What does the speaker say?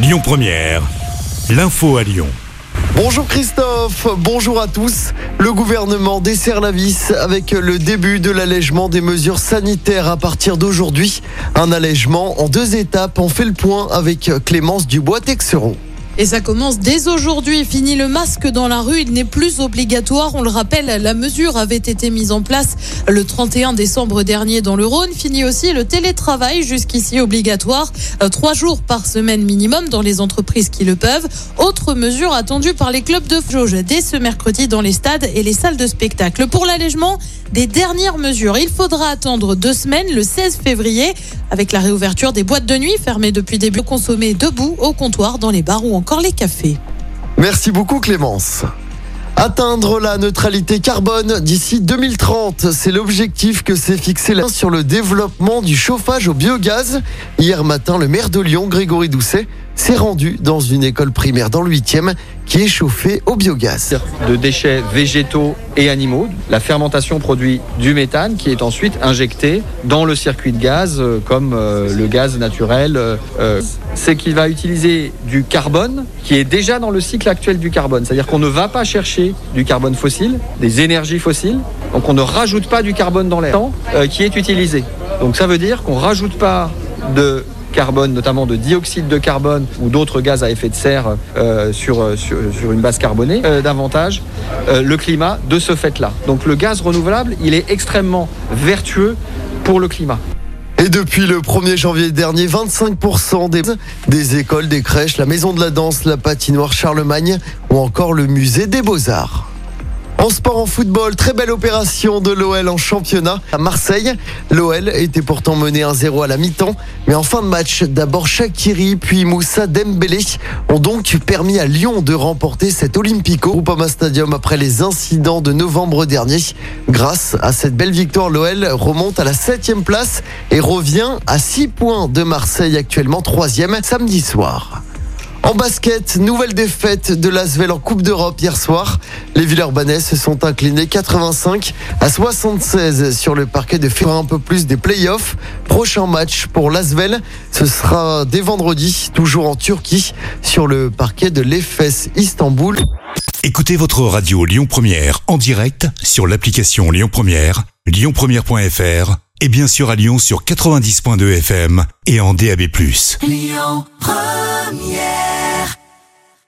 Lyon Première, l'info à Lyon. Bonjour Christophe, bonjour à tous. Le gouvernement desserre la vis avec le début de l'allègement des mesures sanitaires à partir d'aujourd'hui. Un allègement en deux étapes. On fait le point avec Clémence Dubois-Texeron. Et ça commence dès aujourd'hui. Fini le masque dans la rue. Il n'est plus obligatoire. On le rappelle, la mesure avait été mise en place le 31 décembre dernier dans le Rhône. Fini aussi le télétravail, jusqu'ici obligatoire. Euh, trois jours par semaine minimum dans les entreprises qui le peuvent. Autre mesure attendue par les clubs de jauge dès ce mercredi dans les stades et les salles de spectacle. Pour l'allègement des dernières mesures, il faudra attendre deux semaines, le 16 février, avec la réouverture des boîtes de nuit fermées depuis début consommer debout au comptoir dans les bars ou encore les cafés. Merci beaucoup Clémence. Atteindre la neutralité carbone d'ici 2030, c'est l'objectif que s'est fixé là sur le développement du chauffage au biogaz. Hier matin, le maire de Lyon, Grégory Doucet, s'est rendu dans une école primaire dans le 8e qui est chauffée au biogaz. de déchets végétaux et animaux. La fermentation produit du méthane qui est ensuite injecté dans le circuit de gaz euh, comme euh, le gaz naturel. euh. C'est qu'il va utiliser du carbone qui est déjà dans le cycle actuel du carbone. C'est-à-dire qu'on ne va pas chercher du carbone fossile, des énergies fossiles. Donc on ne rajoute pas du carbone dans l'air qui est utilisé. Donc ça veut dire qu'on ne rajoute pas de notamment de dioxyde de carbone ou d'autres gaz à effet de serre euh, sur, euh, sur, une base carbonée, euh, davantage le climat de ce fait-là. Donc le gaz renouvelable, il est extrêmement vertueux pour le climat. Et depuis le 1er janvier dernier, 25% des, des écoles, des crèches, la maison de la danse, la patinoire Charlemagne ou encore le musée des beaux-arts. En sport, en football, très belle opération de l'OL en championnat à Marseille. L'OL était pourtant mené 1-0 à la mi-temps, mais en fin de match, d'abord Shakiri puis Moussa Dembélé ont donc permis à Lyon de remporter cet Olympico Groupama Stadium après les incidents de novembre dernier. Grâce à cette belle victoire, l'OL remonte à la 7 place et revient à 6 points de Marseille actuellement 3 samedi soir. En basket, nouvelle défaite de l'Asvel en Coupe d'Europe hier soir. Les Villeurbanais se sont inclinés 85 à 76 sur le parquet de faire un peu plus des playoffs. Prochain match pour l'Asvel, ce sera dès vendredi, toujours en Turquie, sur le parquet de l'EFES Istanbul. Écoutez votre radio Lyon Première en direct sur l'application Lyon Première, lyonpremière.fr et bien sûr à Lyon sur 90.2 FM et en DAB+. Lyon Première